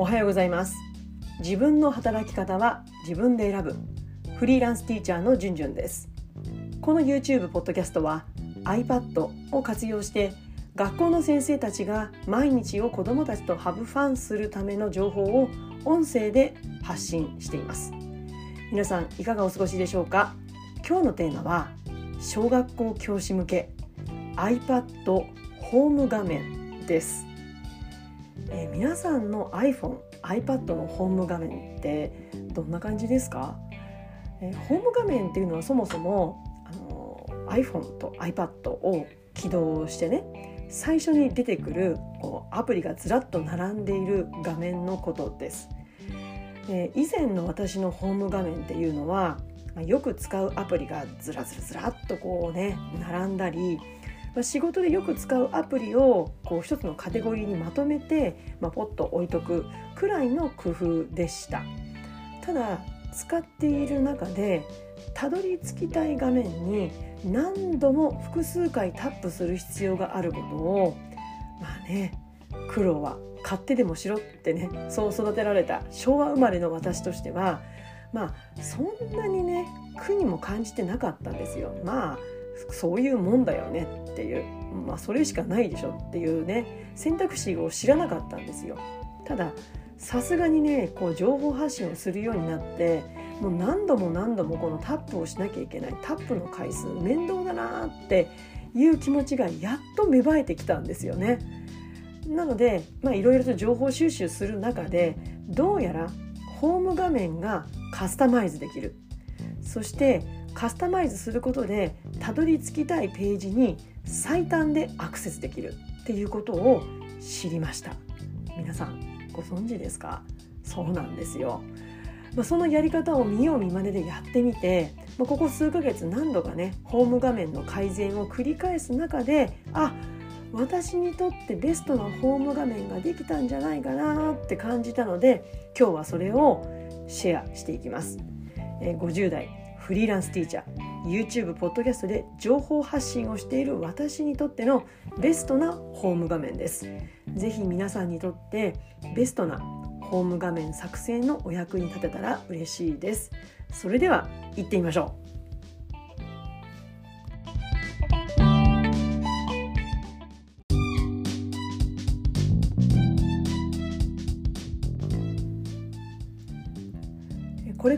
おはようございます。自分の働き方は自分で選ぶ。フリーランスティーチャーのじゅんじゅんです。この YouTube ポッドキャストは iPad を活用して学校の先生たちが毎日を子どもたちとハブファンするための情報を音声で発信しています。皆さんいかがお過ごしでしょうか？今日のテーマは小学校教師向け iPad ホーム画面です、えー、皆さんの iPhone、iPad のホーム画面ってどんな感じですか、えー、ホーム画面っていうのはそもそもあの iPhone と iPad を起動してね最初に出てくるこうアプリがずらっと並んでいる画面のことです。えー、以前の私のホーム画面っていうのはよく使うアプリがずらずらずらっとこうね並んだりまあ、仕事でよく使うアプリをこう一つのカテゴリーにまとめて、まあ、ポッと置いとくくらいの工夫でしたただ使っている中でたどり着きたい画面に何度も複数回タップする必要があることをまあね苦労は買ってでもしろってねそう育てられた昭和生まれの私としてはまあそんなにね苦にも感じてなかったんですよ。まあそういうもんだよねっていうまあそれしかないでしょっていうね選択肢を知らなかったんですよたださすがにねこう情報発信をするようになってもう何度も何度もこのタップをしなきゃいけないタップの回数面倒だなっていう気持ちがやっと芽生えてきたんですよね。なのでいろいろと情報収集する中でどうやらホーム画面がカスタマイズできるそしてカスタマイズすることでたどり着きたいページに最短でアクセスできるっていうことを知りました。皆さんご存知ですか？そうなんですよ。まあ、そのやり方を見よう見まねでやってみて、まあ、ここ数ヶ月何度かねホーム画面の改善を繰り返す中であ私にとってベストなホーム画面ができたんじゃないかなって感じたので今日はそれをシェアしていきます。え50代フリーランスティーチャー。YouTube、ポッドキャストで情報発信をしている私にとってのベストなホーム画面です。ぜひ皆さんにとってベストなホーム画面作成のお役に立てたら嬉しいです。それでは行ってみましょう。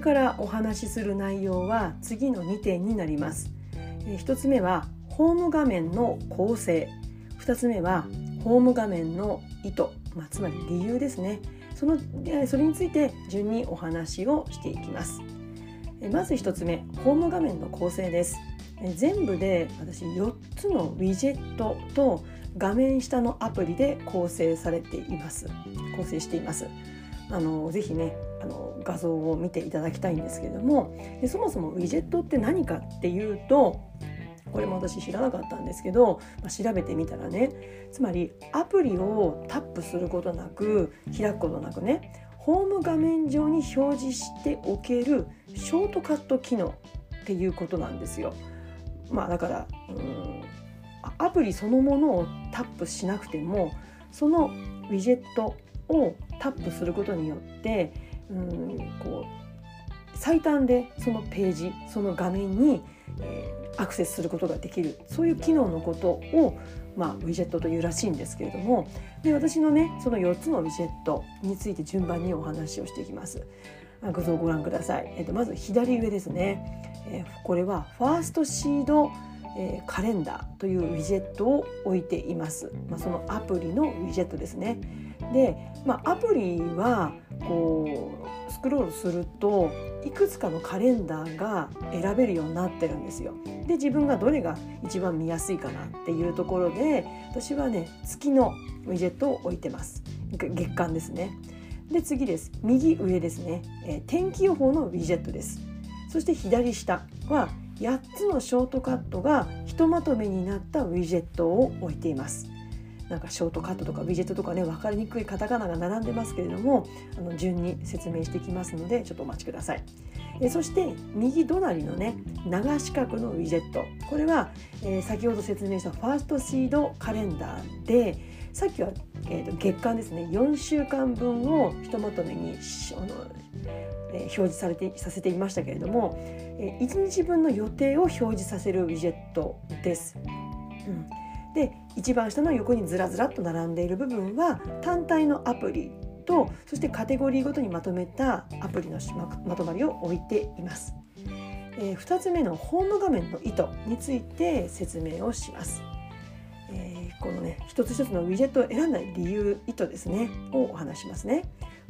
からお話しする内容は次の2点になります。1つ目はホーム画面の構成。2つ目はホーム画面の意図、まあ、つまり理由ですね。そのそれについて順にお話をしていきます。まず1つ目ホーム画面の構成です。全部で私4つのウィジェットと画面下のアプリで構成されています。構成しています。あのぜひねあの画像を見ていただきたいんですけれどもでそもそもウィジェットって何かっていうとこれも私知らなかったんですけど、まあ、調べてみたらねつまりアプリをタップすることなく開くことなくねホーム画面上に表示しておけるショートカット機能っていうことなんですよ。まあ、だからうんアプリそのものをタップしなくてもそのウィジェットをタップすることによってうんこう最短でそのページその画面に、えー、アクセスすることができるそういう機能のことを、まあ、ウィジェットというらしいんですけれどもで私のねその4つのウィジェットについて順番にお話をしていきます。画像をご覧ください。えっと、まず左上ですね。えー、これはファーストシードえー、カレンダーというウィジェットを置いています。まあ、そのアプリのウィジェットですね。で、まあ、アプリはこうスクロールするといくつかのカレンダーが選べるようになってるんですよ。で自分がどれが一番見やすいかなっていうところで私はね月のウィジェットを置いてます。月間ですね。で次です右上ですね、えー、天気予報のウィジェットです。そして左下は8つのショートカットがひとまとめになったウィジェットを置いています。なんかショートカットとかウィジェットとかね分かりにくいカタカナが並んでますけれどもあの順に説明していきますのでちょっとお待ちください。えそして右隣のね長四角のウィジェットこれは、えー、先ほど説明したファーストシードカレンダーでさっきは、えー、と月間ですね4週間分をひとまとめにあの、えー、表示されてさせていましたけれども、えー、1日分の予定を表示させるウィジェットです。うんで一番下の横にずらずらっと並んでいる部分は単体のアプリとそしてカテゴリーごとにまとめたアプリのまとまりを置いています。えー、2つ目のホーム画面の意図について説明をします。えー、このね一つ一つのウィジェットを選んだ理由意図ですねをお話しますね。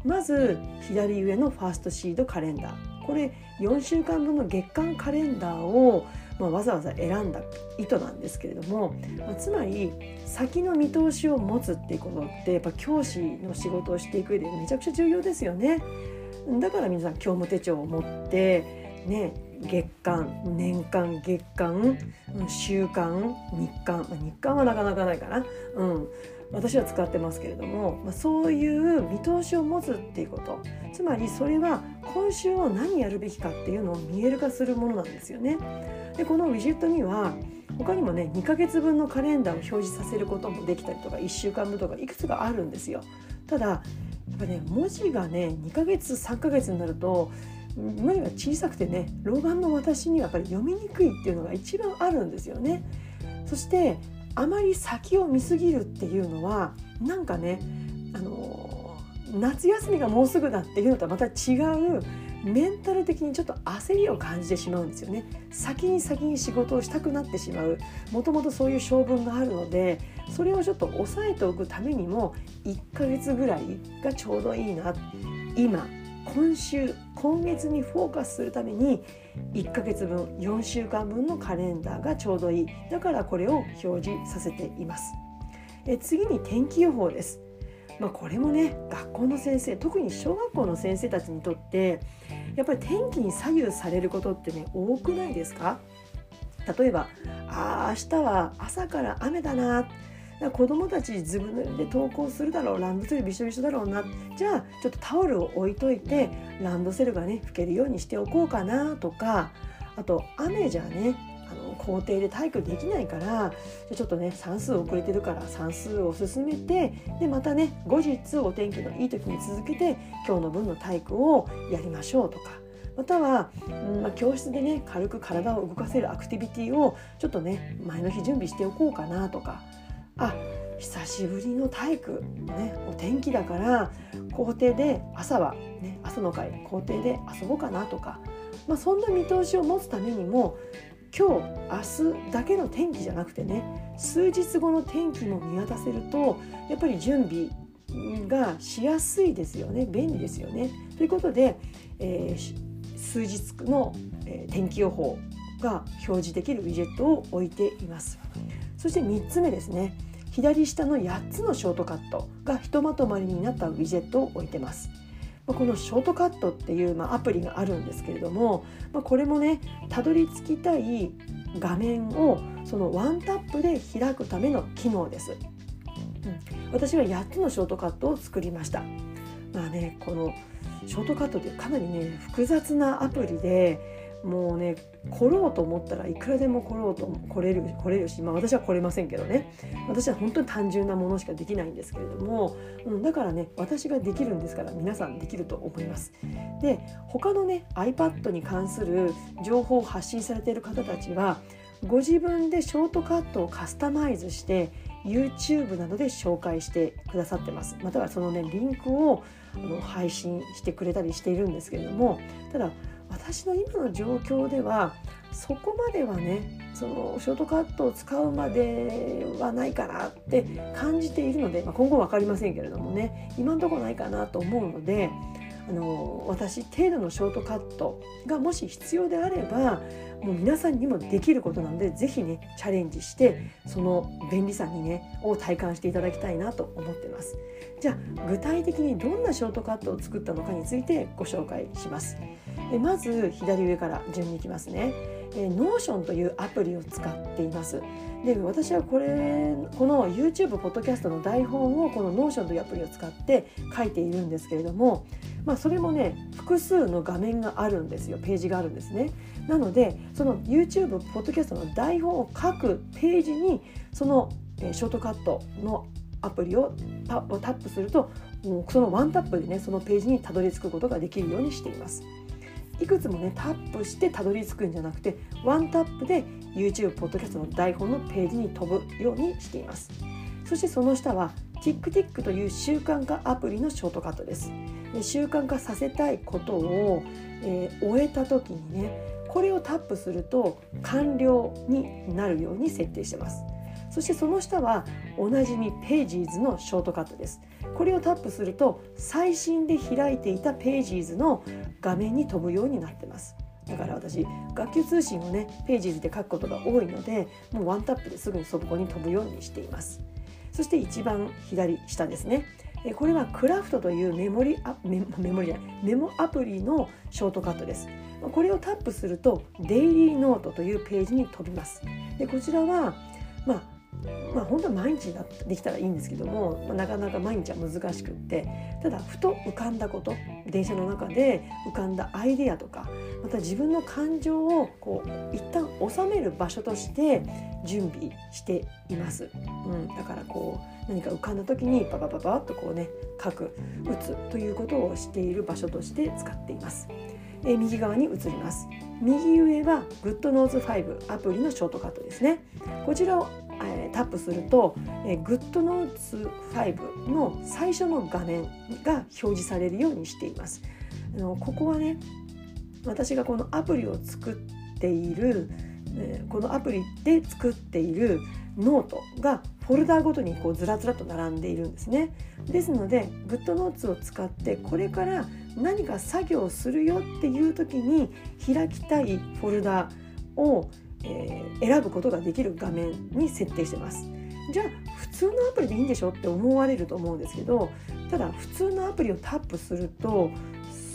まず左上のファーストシードカレンダーこれ4週間分の月間カレンダーを、まあ、わざわざ選んだ意図なんですけれども、まあ、つまり先の見通しを持つっていうことってやっぱ教師の仕事をしていく上でめちゃくちゃ重要ですよね。だから皆さん業務手帳を持ってね月間年間月間週間日間、まあ、日間はなかなかないかな、うん、私は使ってますけれども、まあ、そういう見通しを持つっていうことつまりそれは今週を何やるべきかっていうのを見える化するものなんですよね。でこのウィジェットには他にもね2ヶ月分のカレンダーを表示させることもできたりとか1週間分とかいくつかあるんですよ。ただやっぱね文字がね2ヶ月3ヶ月になると文字が小さくてね老眼の私にはやっぱり読みにくいっていうのが一番あるんですよね。そしてあまり先を見すぎるっていうのはなんかねあの夏休みがもうすぐだっていうのとはまた違うメンタル的にちょっと焦りを感じてしまうんですよね。先に先に仕事をしたくなってしまう。もともとそういう性分があるのでそれをちょっと抑えておくためにも1ヶ月ぐらいがちょうどいいな。今今週今月にフォーカスするために1ヶ月分4週間分のカレンダーがちょうどいい。だからこれを表示させています。え次に天気予報です。まあ、これもね学校の先生特に小学校の先生たちにとってやっぱり天気に左右されることってね多くないですか？例えば「あ明日は朝から雨だな」子供たちずぶ濡れで登校するだろうランドセルびしょびしょだろうな。じゃあちょっとタオルを置いといてランドセルがね拭けるようにしておこうかなとか。あと雨じゃねあの校庭で体育できないからちょっとね算数遅れてるから算数を進めてでまたね後日お天気のいい時に続けて今日の分の体育をやりましょうとか。または、うんまあ、教室でね軽く体を動かせるアクティビティをちょっとね前の日準備しておこうかなとか。久しぶりの体育、ね、お天気だから校庭で朝は、ね、朝の会校庭で遊ぼうかなとか、まあ、そんな見通しを持つためにも今日明日だけの天気じゃなくてね数日後の天気も見渡せるとやっぱり準備がしやすいですよね便利ですよね。ということで、えー、数日の、え、天気予報が表示できるウィジェットを置いています。そして3つ目ですね左下の8つのショートカットがひとまとまりになったウィジェットを置いてます。このショートカットっていう、ま、アプリがあるんですけれども、ま、これもねたどり着きたい画面をそのワンタップで開くための機能です。うん、私は8つのショートカットを作りました。まあねこのショートカットってかなりね複雑なアプリでもうね来ろうと思ったらいくらでも来ろうと来れる来れるし、まあ、私は来れませんけどね私は本当に単純なものしかできないんですけれども、うん、だからね私ができるんですから皆さんできると思います。で他のね iPad に関する情報を発信されている方たちはご自分でショートカットをカスタマイズして YouTube などで紹介してくださってますまたはそのねリンクをあの配信してくれたりしているんですけれどもただ私の今の状況ではそこまではねそのショートカットを使うまではないかなって感じているので、まあ、今後分かりませんけれどもね今んとこないかなと思うのであの私程度のショートカットがもし必要であればもう皆さんにもできることなので是非ねチャレンジしてその便利さにねを体感していただきたいなと思ってます。じゃあ具体的にどんなショートカットを作ったのかについてご紹介します。まず左上から順にいきますねえー、Notion というアプリを使っています。で私はこれこの YouTube ポッドキャストの台本をこの Notion というアプリを使って書いているんですけれども、まあ、それもね複数の画面があるんですよページがあるんですね。なのでその YouTube ポッドキャストの台本を書くページにそのえショートカットのアプリをタップするともうそのワンタップでねそのページにたどり着くことができるようにしています。いくつもねタップしてたどり着くんじゃなくてワンタップで YouTube ポッドキャストの台本のページに飛ぶようにしています。そしてその下は TikTik という習慣化アプリのショートカットです。で習慣化させたいことを、えー、終えた時にねこれをタップすると完了になるように設定してます。そしてその下はおなじみ Pages のショートカットです。これをタップすると最新で開いていた Pages の画面に飛ぶようになってます。だから私学級通信をね Pages で書くことが多いのでもうワンタップですぐにそこに飛ぶようにしています。そして一番左下ですね。これはクラフトというメモリアメメモリじゃないメモアプリのショートカットです。これをタップするとデイリーノートというページに飛びます。でこちらはまあまあ本当は毎日できたらいいんですけども、まあ、なかなか毎日は難しくってただふと浮かんだこと電車の中で浮かんだアイデアとかまた自分の感情をこう一旦収める場所として準備しています、うん、だからこう何か浮かんだ時にパパパパッとこうね書く打つということをしている場所として使っています。え右側に移ります。右上は GoodNotes5 アプリのショートカットですね。こちらをえタップすると、え GoodNotes5 の最初の画面が表示されるようにしています。あのここはね私がこのアプリを作っている、えこのアプリで作っているノートがフォルダーごとにこうずらずらと並んでいるんですね。ですので GoodNotes を使ってこれから何か作業するよっていう時に開きたいフォルダをえー、選ぶことができる画面に設定してます。じゃあ普通のアプリでいいんでしょって思われると思うんですけどただ普通のアプリをタップすると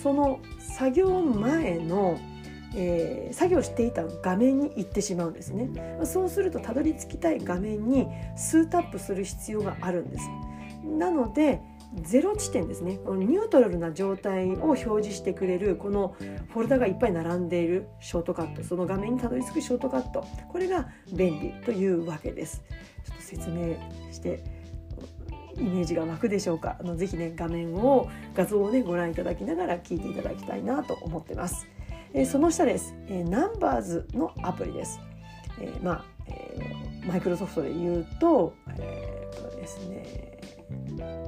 その作業前の、えー、作業していた画面に行ってしまうんですねそうするとたどり着きたい画面に数タップする必要があるんですなのでゼロ地点ですね。ニュートラルな状態を表示してくれるこのフォルダがいっぱい並んでいるショートカットその画面にたどり着くショートカットこれが便利というわけです。ちょっと説明してイメージが湧くでしょうか。あのぜひね画面を画像をねご覧いただきながら聞いていただきたいなと思ってます、えー、その下です、えー、ナンバーズのアプリです、えー、まあ、えー、マイクロソフトで言うと、えー、とですね。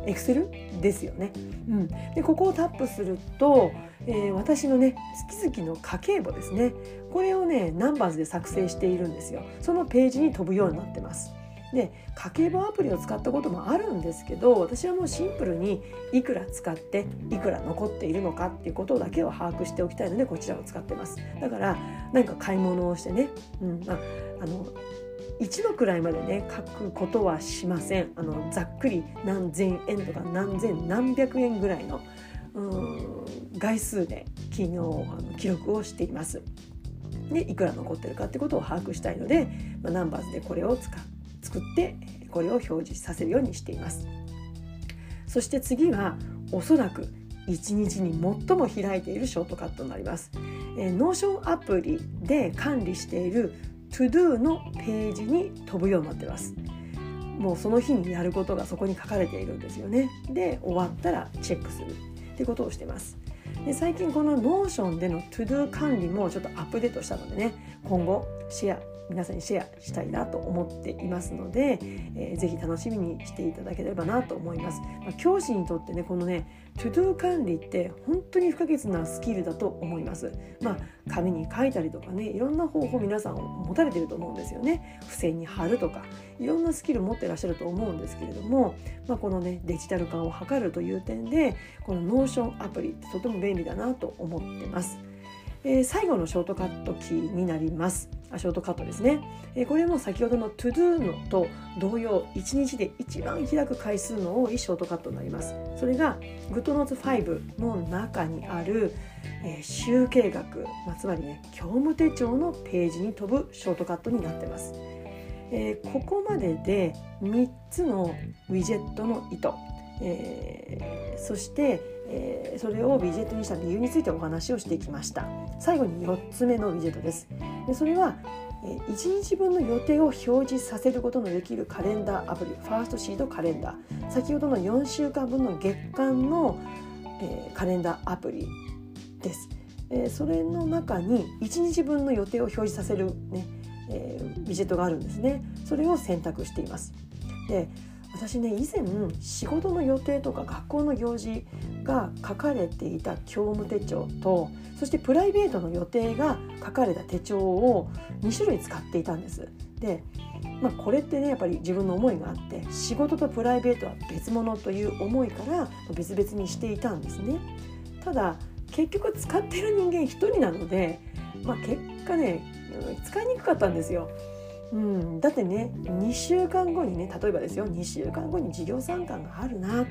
エクセルですよね。うん、でここをタップすると、えー、私のね月々の家計簿ですねこれをねナンバーズで作成しているんですよ。そのページに飛ぶようになってます。で家計簿アプリを使ったこともあるんですけど私はもうシンプルにいくら使っていくら残っているのかっていうことだけを把握しておきたいのでこちらを使ってますだから何か買い物をしてね、うんまあ、あの一度くらいまでね書くことはしませんあのざっくり何千円とか何千何百円ぐらいの概数で昨日あの記録をしています。でいくら残ってるかってことを把握したいので、まあ、ナンバーズでこれを使作ってこれを表示させるようにしています。そして次はおそらく1日に最も開いているショートカットになります。えー、 Notion アプリで管理している To-Do のページに飛ぶようになってます。もうその日にやることがそこに書かれているんですよね。で終わったらチェックするってことをしてます。で最近この Notion での To-Do 管理もちょっとアップデートしたのでね今後シェア皆さんにシェアしたいなと思っていますので、えー、ぜ楽しみにしていただければなと思います。まあ、教師にとってねこのね To Do 管理って本当に不可欠なスキルだと思います。まあ紙に書いたりとかねいろんな方法皆さん持たれてると思うんですよね。付箋に貼るとかいろんなスキル持ってらっしゃると思うんですけれども、まあ、このねデジタル化を図るという点でこの Notion アプリってとても便利だなと思ってます。えー、最後のショートカットキーになります。あショートカットですね、えー、これも先ほどの To Do のと同様1日で一番開く回数の多いショートカットになります。それが GoodNotes5 の中にある、えー、集計学、まあ、つまりね業務手帳のページに飛ぶショートカットになってます、えー、ここまでで3つのウィジェットの糸、えー、そしてえー、それをウィジェットにした理由についてお話をしてきました。最後に4つ目のウィジェットです。でそれはえ1日分の予定を表示させることのできるカレンダーアプリファーストシードカレンダー。先ほどの4週間分の月間の、えー、カレンダーアプリです、えー、それの中に1日分の予定を表示させるね、えー、ビジェットがあるんですね。それを選択しています。で私ね以前仕事の予定とか学校の行事が書かれていた教務手帳とそしてプライベートの予定が書かれた手帳を2種類使っていたんです。で、まあ、これってねやっぱり自分の思いがあって仕事とプライベートは別物という思いから別々にしていたんですね。ただ結局使ってる人間1人なので、まあ、結果ね使いにくかったんですよ。うん、だってね2週間後にね例えばですよ2週間後に授業参観があるな。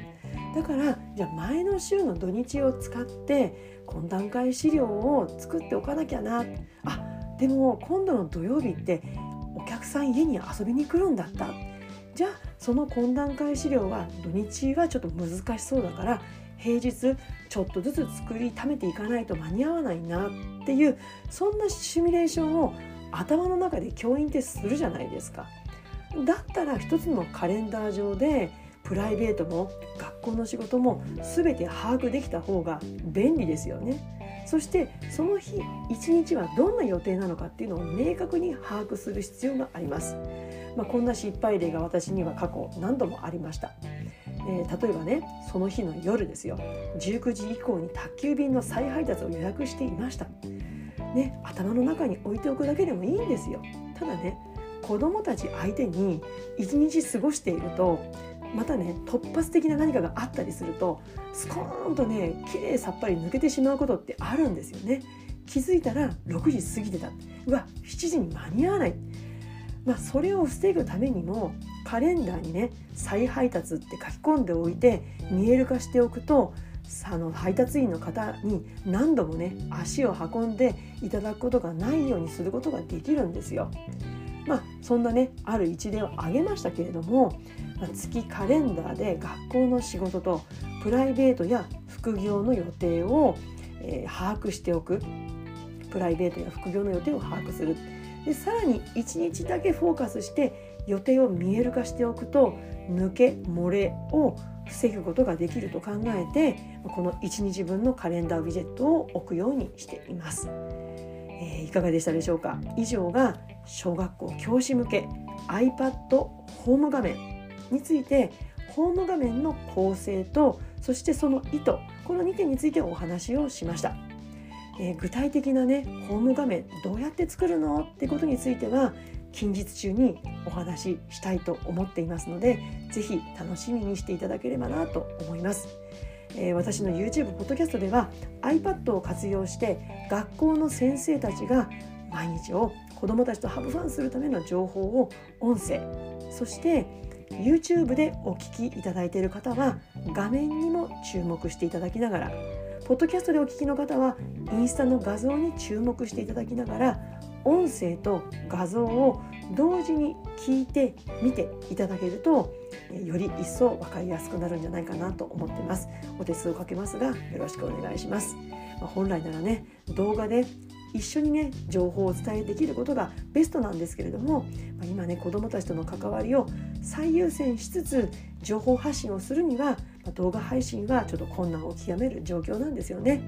だからじゃあ前の週の土日を使って懇談会資料を作っておかなきゃな。あでも今度の土曜日ってお客さん家に遊びに来るんだった。じゃあその懇談会資料は土日はちょっと難しそうだから平日ちょっとずつ作りためていかないと間に合わないなっていうそんなシミュレーションを頭の中で教員ってするじゃないですか。だったら一つのカレンダー上でプライベートも学校の仕事も全て把握できた方が便利ですよね。そしてその日一日はどんな予定なのかっていうのを明確に把握する必要があります。まあ、こんな失敗例が私には過去何度もありました。えー、例えばねその日の夜ですよ19時以降に宅急便の再配達を予約していましたね、頭の中に置いておくだけでもいいんですよ。ただね子供たち相手に一日過ごしているとまたね突発的な何かがあったりするとスコーンとね綺麗さっぱり抜けてしまうことってあるんですよね。気づいたら6時過ぎてたうわ7時に間に合わない、まあ、それを防ぐためにもカレンダーにね再配達って書き込んでおいて見える化しておくとあの配達員の方に何度もね足を運んでいただくことがないようにすることができるんですよ。まあ、そんなねある一例を挙げましたけれども、まあ、月カレンダーで学校の仕事とプライベートや副業の予定を、えー、把握しておくプライベートや副業の予定を把握するでさらに1日だけフォーカスして予定を見える化しておくと抜け漏れを防ぐことができると考えてこの1日分のカレンダーウィジェットを置くようにしています、えー、いかがでしたでしょうか？以上が小学校教師向け iPad ホーム画面についてホーム画面の構成とそしてその意図この2点についてお話をしました、えー、具体的なねホーム画面どうやって作るのってことについては近日中にお話ししたいと思っていますので是非楽しみにしていただければなと思います。えー、私の YouTube ポッドキャストでは iPad を活用して学校の先生たちが毎日を子どもたちとハブファンするための情報を音声そして YouTube でお聞きいただいている方は画面にも注目していただきながらポッドキャストでお聞きの方はインスタの画像に注目していただきながら音声と画像を同時に聞いて見ていただけるとより一層分かりやすくなるんじゃないかなと思ってますお手数をかけますがよろしくお願いします、まあ、本来ならね動画で一緒にね情報をお伝えできることがベストなんですけれども、まあ、今ね子どもたちとの関わりを最優先しつつ情報発信をするには、まあ、動画配信はちょっと困難を極める状況なんですよね。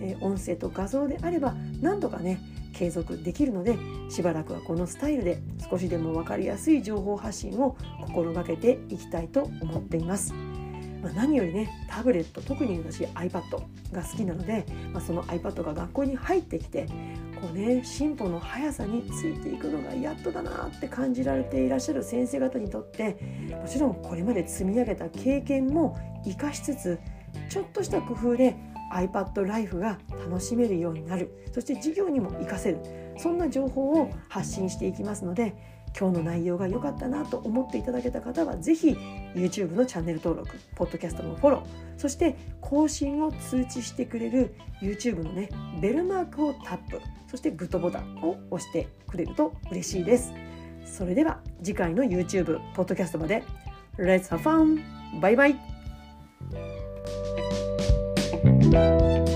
えー、音声と画像であれば何とかね継続できるのでしばらくはこのスタイルで少しでも分かりやすい情報発信を心がけていきたいと思っています。まあ、何よりねタブレット特に私 iPad が好きなので、まあ、その iPad が学校に入ってきてこうね進歩の速さについていくのがやっとだなって感じられていらっしゃる先生方にとってもちろんこれまで積み上げた経験も生かしつつちょっとした工夫で iPad ライフが楽しめるようになる。そして授業にも活かせる。そんな情報を発信していきますので今日の内容が良かったなと思っていただけた方は是非 YouTube のチャンネル登録ポッドキャストのフォローそして更新を通知してくれる YouTube のねベルマークをタップそしてグッドボタンを押してくれると嬉しいです。それでは次回の YouTube ポッドキャストまで。Let's have fun! バイバイ! Thank you.